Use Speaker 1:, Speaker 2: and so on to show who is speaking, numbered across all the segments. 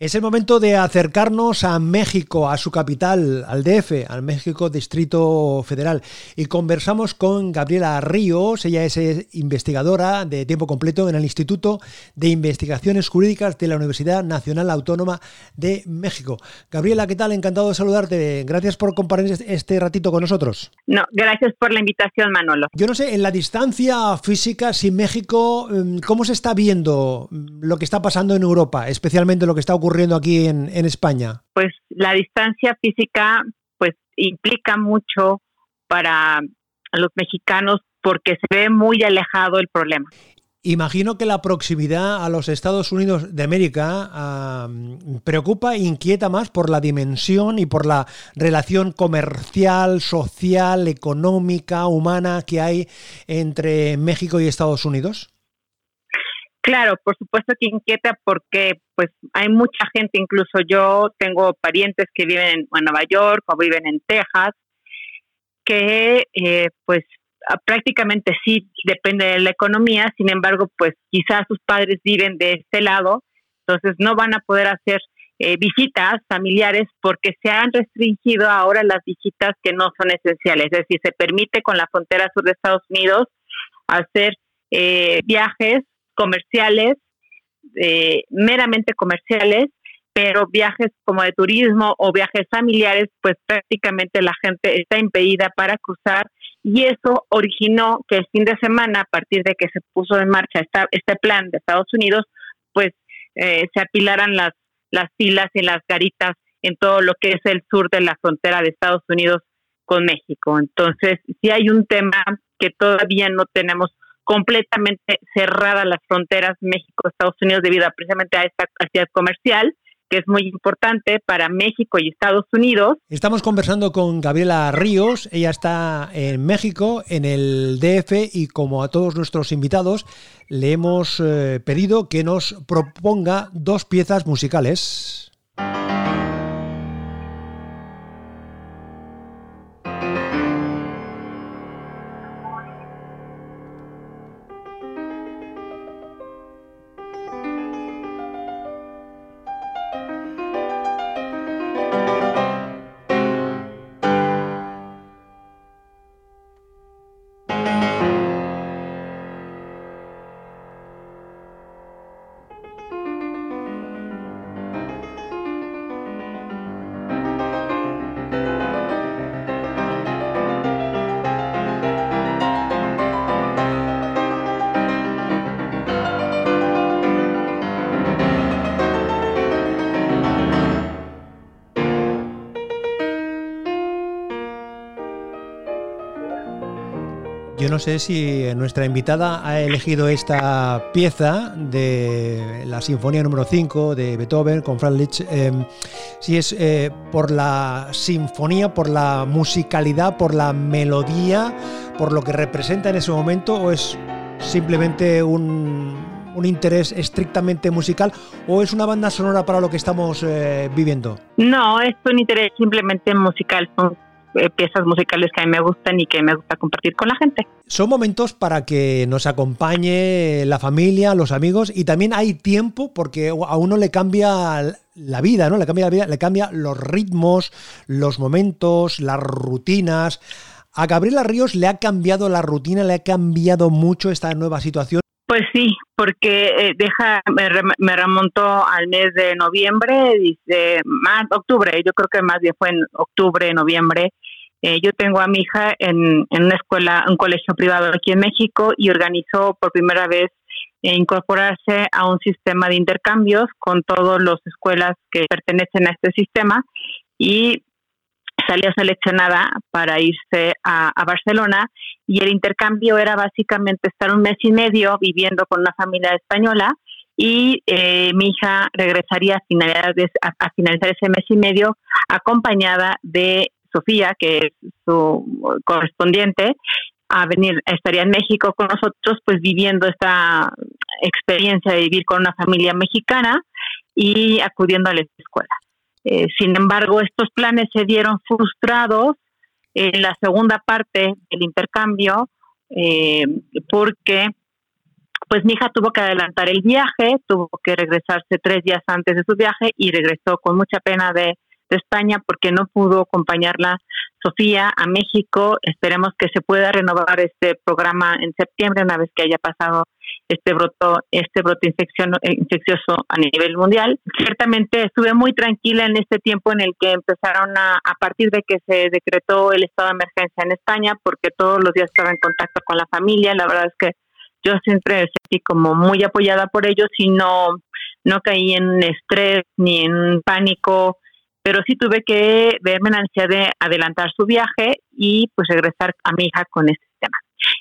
Speaker 1: Es el momento de acercarnos a México, a su capital, al DF, al México Distrito Federal. Y conversamos con Gabriela Ríos, ella es investigadora de tiempo completo en el Instituto de Investigaciones Jurídicas de la Universidad Nacional Autónoma de México. Gabriela, ¿qué tal? Encantado de saludarte. Gracias por compartir este ratito con nosotros.
Speaker 2: No, gracias por la invitación, Manolo.
Speaker 1: Yo no sé, en la distancia física, sin México, mm, ¿cómo se está viendo lo que está pasando en Europa, especialmente lo que está ocurriendo ocurriendo aquí en, en España?
Speaker 2: Pues la distancia física pues implica mucho para los mexicanos porque se ve muy alejado el problema.
Speaker 1: Imagino que la proximidad a los Estados Unidos de América preocupa e inquieta más por la dimensión y por la relación comercial, social, económica, humana que hay entre México y Estados Unidos.
Speaker 2: Claro, por supuesto que inquieta porque pues hay mucha gente, incluso yo tengo parientes que viven en, Nueva York o viven en Texas, que eh, pues prácticamente sí depende de la economía, sin embargo pues quizás sus padres viven de este lado, entonces no van a poder hacer eh, visitas familiares porque se han restringido ahora las visitas que no son esenciales, es decir, se permite con la frontera sur de Estados Unidos hacer eh, viajes comerciales, eh, meramente comerciales, pero viajes como de turismo o viajes familiares, pues prácticamente la gente está impedida para cruzar y eso originó que el fin de semana, a partir de que se puso en marcha esta, este plan de Estados Unidos, pues eh, se apilaran las, las filas y las garitas en todo lo que es el sur de la frontera de Estados Unidos con México. Entonces, si hay un tema que todavía no tenemos completamente cerradas las fronteras México-Estados Unidos debido precisamente a esta actividad comercial que es muy importante para México y Estados Unidos.
Speaker 1: Estamos conversando con Gabriela Ríos, ella está en México, en el DF, y como a todos nuestros invitados, le hemos eh, pedido que nos proponga dos piezas musicales. Yo no sé si nuestra invitada ha elegido esta pieza de la Sinfonía número 5 de Beethoven con Franz Liszt, em, si es eh, por la sinfonía, por la musicalidad, por la melodía, por lo que representa en ese momento, o es simplemente un, interés estrictamente musical o es una banda sonora para lo que estamos eh, viviendo?
Speaker 2: No, es un interés simplemente musical. Piezas musicales que a mí me gustan y que me gusta compartir con la gente.
Speaker 1: Son momentos para que nos acompañe la familia, los amigos y también hay tiempo porque a uno le cambia la vida, ¿no? Le cambia la vida, le cambia los ritmos, los momentos, las rutinas. A Gabriela Ríos le ha cambiado la rutina, le ha cambiado mucho esta nueva situación.
Speaker 2: Pues sí, porque eh, deja, me, remontó al mes de noviembre, dice más octubre, yo creo que más bien fue en octubre, noviembre. Eh, yo tengo a mi hija en, en, una escuela, un colegio privado aquí en México y organizó por primera vez eh, incorporarse a un sistema de intercambios con todas las escuelas que pertenecen a este sistema y salió seleccionada para irse a, Barcelona y el intercambio era básicamente estar un mes y medio viviendo con una familia española y eh, mi hija regresaría a finalizar, a, finalizar ese mes y medio acompañada de Sofía, que es su correspondiente, a venir, estaría en México con nosotros, pues viviendo esta experiencia de vivir con una familia mexicana y acudiendo a la escuela. Eh, sin embargo, estos planes se dieron frustrados en la segunda parte del intercambio eh, porque pues mi hija tuvo que adelantar el viaje, tuvo que regresarse tres días antes de su viaje y regresó con mucha pena de, de España porque no pudo acompañarla Sofía a México. Esperemos que se pueda renovar este programa en septiembre una vez que haya pasado este broto, este brote infeccioso a nivel mundial. Ciertamente estuve muy tranquila en este tiempo en el que empezaron a, a partir de que se decretó el estado de emergencia en España, porque todos los días estaba en contacto con la familia. La verdad es que yo siempre sentí como muy apoyada por ellos y no, no caí en estrés ni en pánico pero sí tuve que verme la necesidad de adelantar su viaje y pues regresar a mi hija con este tema.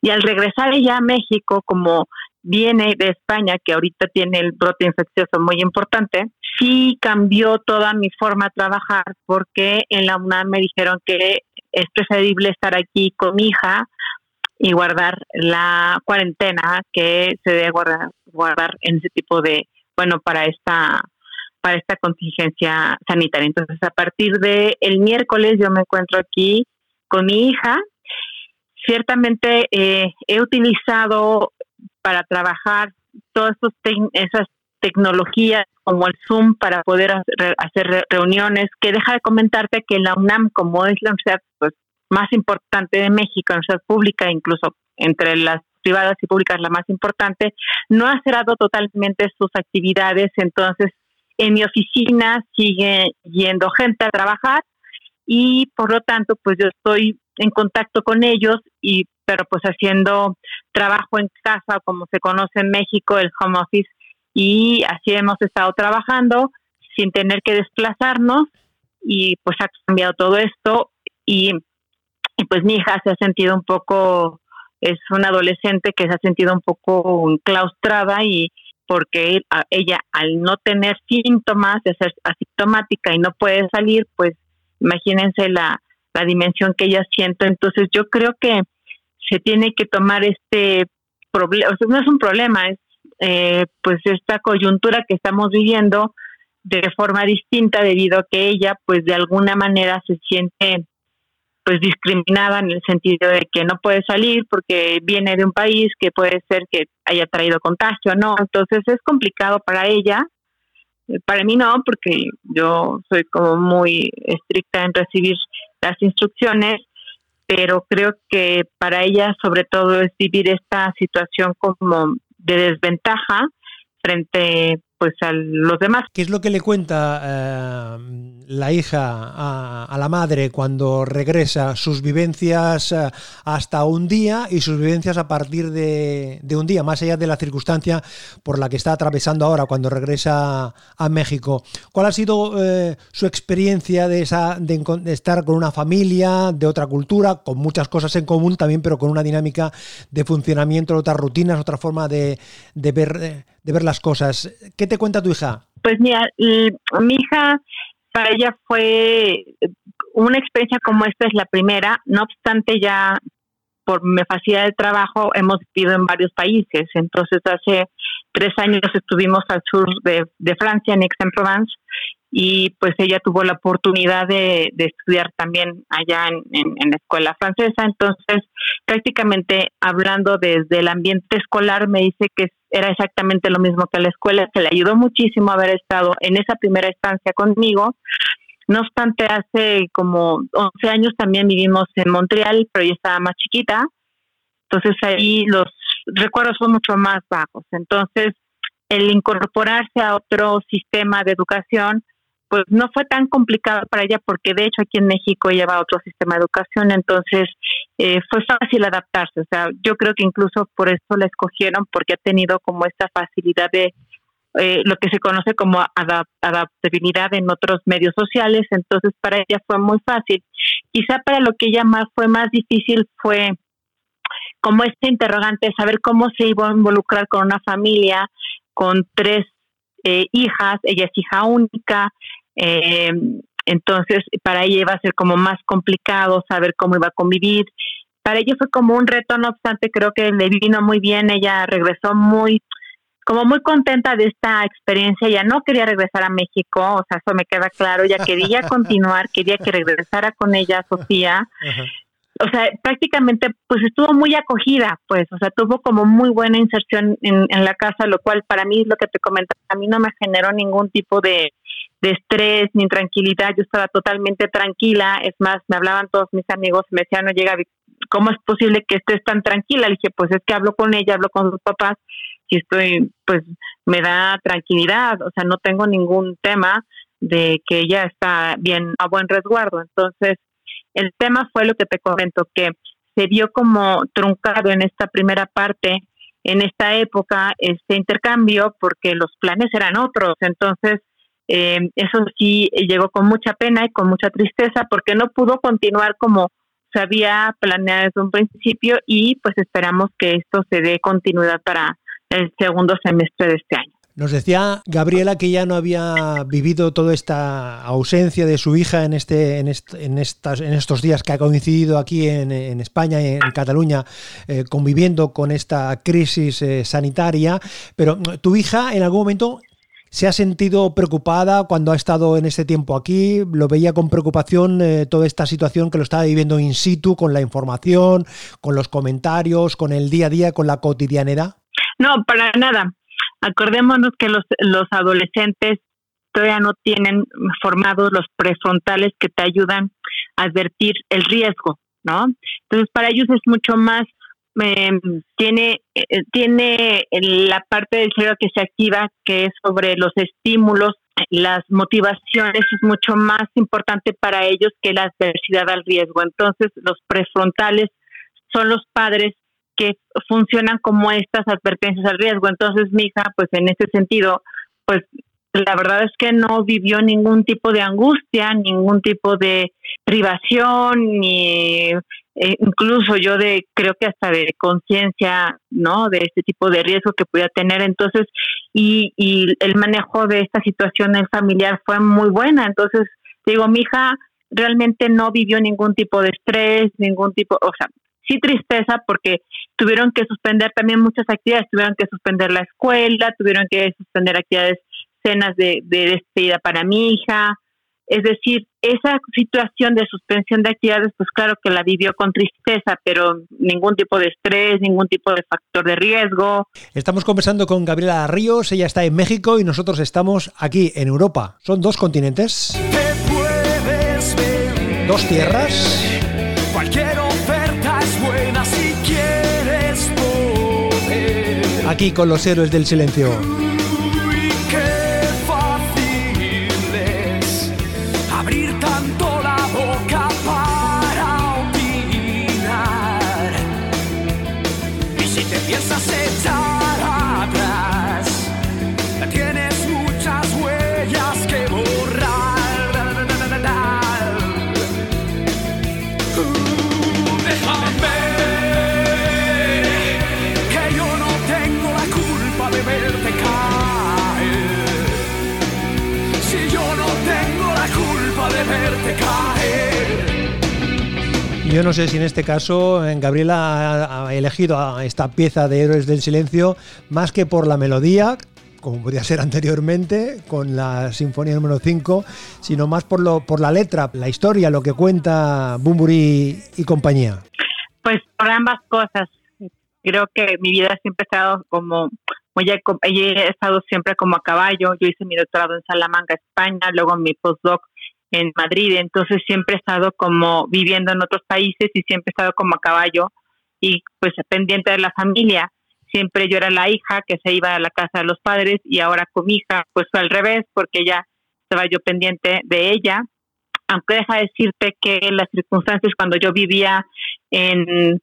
Speaker 2: Y al regresar ella a México, como viene de España, que ahorita tiene el brote infeccioso muy importante, sí cambió toda mi forma de trabajar porque en la UNAM me dijeron que es preferible estar aquí con mi hija y guardar la cuarentena que se debe guardar, guardar en ese tipo de, bueno, para esta para esta contingencia sanitaria. Entonces, a partir de el miércoles yo me encuentro aquí con mi hija. Ciertamente eh, he utilizado para trabajar todas esas tecnologías como el Zoom para poder hacer, reuniones, que deja de comentarte que la UNAM, como es la universidad pues, más importante de México, la universidad pública, incluso entre las privadas y públicas la más importante, no ha cerrado totalmente sus actividades, entonces en mi oficina sigue yendo gente a trabajar y por lo tanto pues yo estoy en contacto con ellos y pero pues haciendo trabajo en casa como se conoce en México el home office y así hemos estado trabajando sin tener que desplazarnos y pues ha cambiado todo esto y, pues mi hija se ha sentido un poco es una adolescente que se ha sentido un poco enclaustrada y, porque ella al no tener síntomas de ser asintomática y no puede salir, pues imagínense la, la dimensión que ella siente. Entonces yo creo que se tiene que tomar este problema, o sea, no es un problema, es eh, pues esta coyuntura que estamos viviendo de forma distinta debido a que ella pues de alguna manera se siente pues discriminada en el sentido de que no puede salir porque viene de un país que puede ser que haya traído contagio, ¿no? Entonces es complicado para ella. Eh, para mí no, porque yo soy como muy estricta en recibir las instrucciones, pero creo que para ella sobre todo es vivir esta situación como de desventaja frente pues a los demás.
Speaker 1: ¿Qué es lo que le cuenta eh, la hija a, la madre cuando regresa? Sus vivencias eh, hasta un día y sus vivencias a partir de, un día, más allá de la circunstancia por la que está atravesando ahora cuando regresa a México. ¿Cuál ha sido eh, su experiencia de, esa, de, estar con una familia de otra cultura, con muchas cosas en común también, pero con una dinámica de funcionamiento, otras rutinas, otra forma de, de ver de ver las cosas. ¿Qué te cuenta tu hija?
Speaker 2: Pues mira, mi hija, para ella fue una experiencia como esta es la primera, no obstante ya por mi facilidad de trabajo hemos vivido en varios países, entonces hace tres años estuvimos al sur de, Francia, en Aix-en-Provence, y pues ella tuvo la oportunidad de, estudiar también allá en, en, la escuela francesa. Entonces, prácticamente hablando desde el ambiente escolar, me dice que era exactamente lo mismo que la escuela, que le ayudó muchísimo haber estado en esa primera estancia conmigo. No obstante, hace como 11 años también vivimos en Montreal, pero yo estaba más chiquita. Entonces ahí los recuerdos son mucho más bajos. Entonces, el incorporarse a otro sistema de educación, pues no fue tan complicado para ella porque de hecho aquí en México lleva otro sistema de educación, entonces eh, fue fácil adaptarse. O sea, yo creo que incluso por eso la escogieron porque ha tenido como esta facilidad de eh, lo que se conoce como adaptabilidad en otros medios sociales, entonces para ella fue muy fácil. Quizá para lo que ella más fue más difícil fue como este interrogante, saber cómo se iba a involucrar con una familia, con tres eh, hijas, ella es hija única, eh, entonces, para ella iba a ser como más complicado saber cómo iba a convivir. Para ella fue como un reto, no obstante, creo que le vino muy bien. Ella regresó muy, como muy contenta de esta experiencia. Ella no quería regresar a México, o sea, eso me queda claro. Ella quería continuar, quería que regresara con ella Sofía. o sea, prácticamente pues estuvo muy acogida, pues, o sea, tuvo como muy buena inserción en, en la casa, lo cual para mí es lo que te comentaba, a mí no me generó ningún tipo de, de estrés ni tranquilidad, yo estaba totalmente tranquila, es más, me hablaban todos mis amigos, me decían, no llega, ¿cómo es posible que estés tan tranquila? Le dije, pues es que hablo con ella, hablo con sus papás, y estoy, pues me da tranquilidad, o sea, no tengo ningún tema de que ella está bien a buen resguardo. Entonces, el tema fue lo que te comento, que se vio como truncado en esta primera parte, en esta época, este intercambio, porque los planes eran otros. Entonces, eh, eso sí llegó con mucha pena y con mucha tristeza, porque no pudo continuar como se había planeado desde un principio y pues esperamos que esto se dé continuidad para el segundo semestre de este año.
Speaker 1: Nos decía Gabriela que ya no había vivido toda esta ausencia de su hija en, este, en, en, estas, en estos días que ha coincidido aquí en, en España, en Cataluña, eh, conviviendo con esta crisis eh, sanitaria. Pero tu hija en algún momento se ha sentido preocupada cuando ha estado en este tiempo aquí, lo veía con preocupación eh, toda esta situación que lo estaba viviendo in situ, con la información, con los comentarios, con el día a día, con la cotidianidad.
Speaker 2: No, para nada. Acordémonos que los, los adolescentes todavía no tienen formados los prefrontales que te ayudan a advertir el riesgo, ¿no? Entonces, para ellos es mucho más, eh, tiene, eh, tiene la parte del cerebro que se activa, que es sobre los estímulos, las motivaciones, es mucho más importante para ellos que la adversidad al riesgo. Entonces, los prefrontales son los padres que funcionan como estas advertencias al riesgo. Entonces, mi hija, pues en ese sentido, pues la verdad es que no vivió ningún tipo de angustia, ningún tipo de privación, ni eh, incluso yo de, creo que hasta de conciencia, ¿no? De este tipo de riesgo que pudiera tener. Entonces, y, y el manejo de esta situación en familiar fue muy buena. Entonces, digo, mi hija realmente no vivió ningún tipo de estrés, ningún tipo, o sea, sí tristeza porque tuvieron que suspender también muchas actividades, tuvieron que suspender la escuela, tuvieron que suspender actividades, cenas de, de despedida para mi hija. Es decir, esa situación de suspensión de actividades, pues claro que la vivió con tristeza, pero ningún tipo de estrés, ningún tipo de factor de riesgo.
Speaker 1: Estamos conversando con Gabriela Ríos, ella está en México y nosotros estamos aquí en Europa. Son dos continentes, dos tierras. Cualquier aquí con los héroes del silencio. Yo no sé si en este caso Gabriela ha elegido esta pieza de Héroes del Silencio más que por la melodía, como podía ser anteriormente con la Sinfonía número 5, sino más por, lo, por la letra, la historia, lo que cuenta Bumburi y compañía.
Speaker 2: Pues por ambas cosas. Creo que mi vida siempre ha estado como muy he estado siempre como a caballo. Yo hice mi doctorado en Salamanca, España, luego mi postdoc en Madrid, entonces siempre he estado como viviendo en otros países y siempre he estado como a caballo y pues pendiente de la familia. Siempre yo era la hija que se iba a la casa de los padres y ahora con mi hija pues fue al revés porque ya estaba yo pendiente de ella. Aunque deja decirte que las circunstancias cuando yo vivía en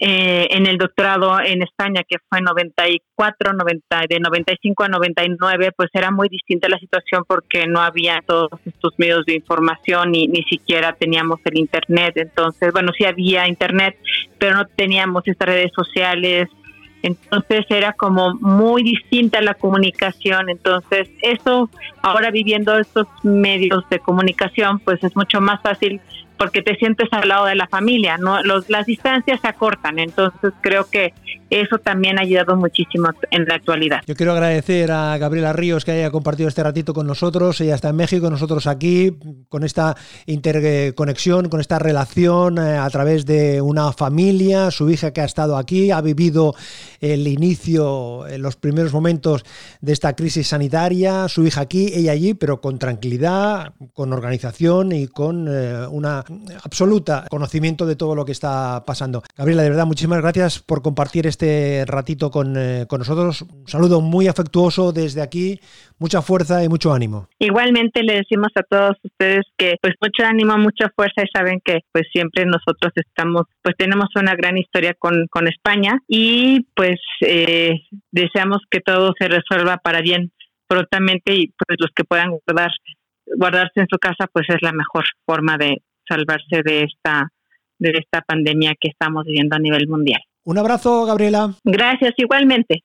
Speaker 2: eh, en el doctorado en España, que fue 94, 90, de 95 a 99, pues era muy distinta la situación porque no había todos estos medios de información y ni siquiera teníamos el Internet. Entonces, bueno, sí había Internet, pero no teníamos estas redes sociales. Entonces era como muy distinta la comunicación. Entonces, eso, ahora viviendo estos medios de comunicación, pues es mucho más fácil porque te sientes al lado de la familia, no los, las distancias se acortan, entonces creo que eso también ha ayudado muchísimo en la actualidad.
Speaker 1: Yo quiero agradecer a Gabriela Ríos que haya compartido este ratito con nosotros, ella está en México, nosotros aquí, con esta interconexión, con esta relación eh, a través de una familia, su hija que ha estado aquí, ha vivido el inicio, en los primeros momentos de esta crisis sanitaria, su hija aquí, ella allí, pero con tranquilidad, con organización y con eh, una absoluta conocimiento de todo lo que está pasando. Gabriela, de verdad, muchísimas gracias por compartir este ratito con, eh, con nosotros. Un saludo muy afectuoso desde aquí, mucha fuerza y mucho ánimo.
Speaker 2: Igualmente le decimos a todos ustedes que pues mucho ánimo, mucha fuerza y saben que pues siempre nosotros estamos, pues tenemos una gran historia con, con España y pues eh, deseamos que todo se resuelva para bien prontamente y pues los que puedan guardar guardarse en su casa pues es la mejor forma de salvarse de esta de esta pandemia que estamos viviendo a nivel mundial.
Speaker 1: Un abrazo, Gabriela.
Speaker 2: Gracias, igualmente.